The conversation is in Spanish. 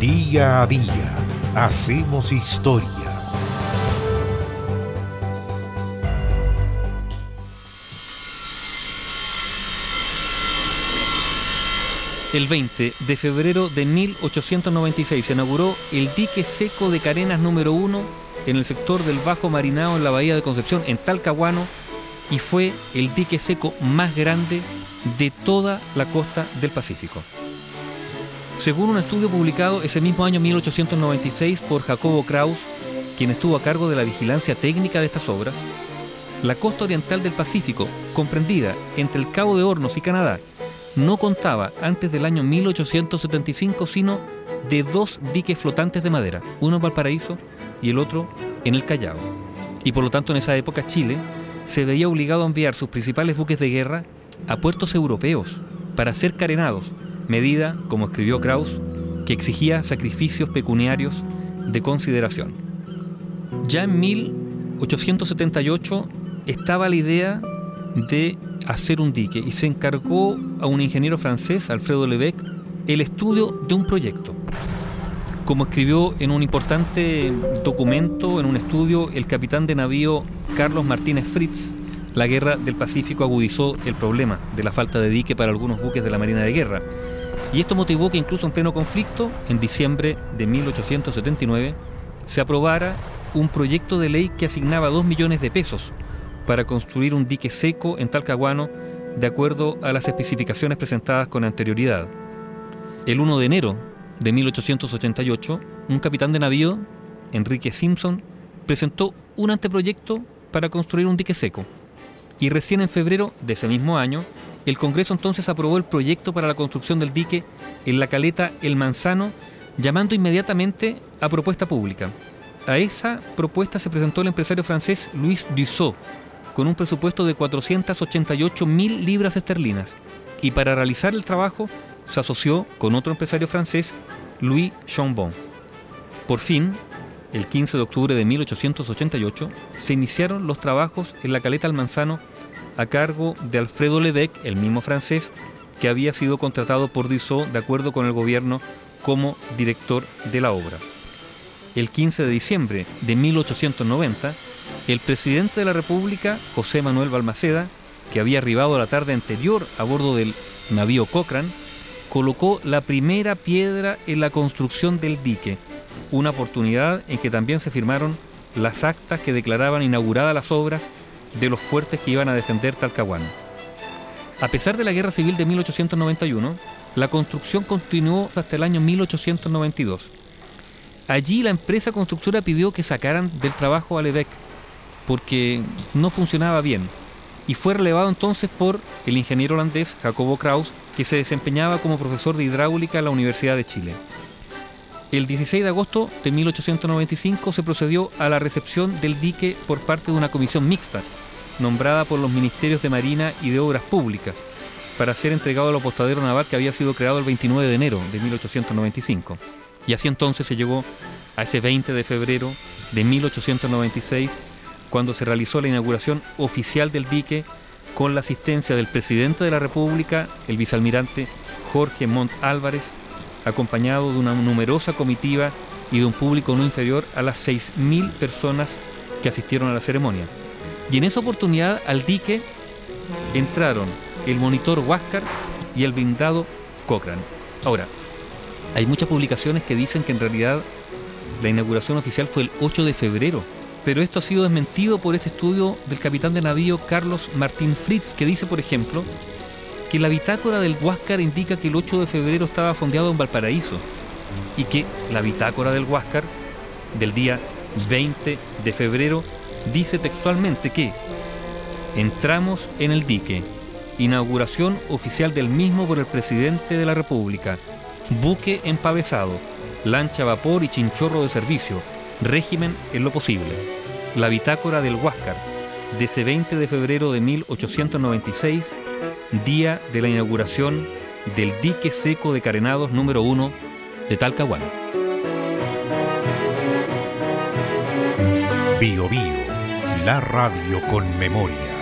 Día a día hacemos historia. El 20 de febrero de 1896 se inauguró el dique seco de Carenas número 1 en el sector del Bajo Marinao en la Bahía de Concepción, en Talcahuano, y fue el dique seco más grande de toda la costa del Pacífico. Según un estudio publicado ese mismo año 1896 por Jacobo Kraus, quien estuvo a cargo de la vigilancia técnica de estas obras, la costa oriental del Pacífico, comprendida entre el Cabo de Hornos y Canadá, no contaba antes del año 1875 sino de dos diques flotantes de madera, uno en Valparaíso y el otro en el Callao. Y por lo tanto en esa época Chile se veía obligado a enviar sus principales buques de guerra a puertos europeos para ser carenados, medida, como escribió Kraus, que exigía sacrificios pecuniarios de consideración. Ya en 1878 estaba la idea de hacer un dique y se encargó a un ingeniero francés, Alfredo Levesque, el estudio de un proyecto. Como escribió en un importante documento, en un estudio, el capitán de navío Carlos Martínez Fritz, la guerra del Pacífico agudizó el problema de la falta de dique para algunos buques de la Marina de Guerra. Y esto motivó que incluso en pleno conflicto, en diciembre de 1879, se aprobara un proyecto de ley que asignaba 2 millones de pesos para construir un dique seco en Talcahuano de acuerdo a las especificaciones presentadas con anterioridad. El 1 de enero de 1888, un capitán de navío, Enrique Simpson, presentó un anteproyecto para construir un dique seco. Y recién en febrero de ese mismo año, el Congreso entonces aprobó el proyecto para la construcción del dique en la caleta El Manzano, llamando inmediatamente a propuesta pública. A esa propuesta se presentó el empresario francés Louis Dussault, con un presupuesto de 488 mil libras esterlinas y para realizar el trabajo se asoció con otro empresario francés, Louis Chambon. Por fin, el 15 de octubre de 1888, se iniciaron los trabajos en la caleta Almanzano a cargo de Alfredo Levesque, el mismo francés, que había sido contratado por Dussault de acuerdo con el gobierno como director de la obra. El 15 de diciembre de 1890, el presidente de la República, José Manuel Balmaceda, que había arribado la tarde anterior a bordo del navío Cochrane, colocó la primera piedra en la construcción del dique, una oportunidad en que también se firmaron las actas que declaraban inauguradas las obras de los fuertes que iban a defender Talcahuano. A pesar de la Guerra Civil de 1891, la construcción continuó hasta el año 1892. Allí la empresa constructora pidió que sacaran del trabajo a Levesque, porque no funcionaba bien y fue relevado entonces por el ingeniero holandés Jacobo Kraus, que se desempeñaba como profesor de hidráulica en la Universidad de Chile. El 16 de agosto de 1895 se procedió a la recepción del dique por parte de una comisión mixta, nombrada por los ministerios de Marina y de Obras Públicas, para ser entregado al apostadero naval que había sido creado el 29 de enero de 1895. Y así entonces se llegó a ese 20 de febrero de 1896 cuando se realizó la inauguración oficial del dique con la asistencia del presidente de la República, el vicealmirante Jorge Montt Álvarez, acompañado de una numerosa comitiva y de un público no inferior a las 6.000 personas que asistieron a la ceremonia. Y en esa oportunidad al dique entraron el monitor Huáscar y el blindado Cochrane. Ahora, hay muchas publicaciones que dicen que en realidad la inauguración oficial fue el 8 de febrero pero esto ha sido desmentido por este estudio del capitán de navío Carlos Martín Fritz, que dice, por ejemplo, que la bitácora del Huáscar indica que el 8 de febrero estaba fondeado en Valparaíso y que la bitácora del Huáscar del día 20 de febrero dice textualmente que entramos en el dique, inauguración oficial del mismo por el presidente de la República, buque empavesado, lancha vapor y chinchorro de servicio, régimen en lo posible. La bitácora del Huáscar, de ese 20 de febrero de 1896, día de la inauguración del dique seco de carenados número 1 de Talcahuano. Bio Bio, la radio con memoria.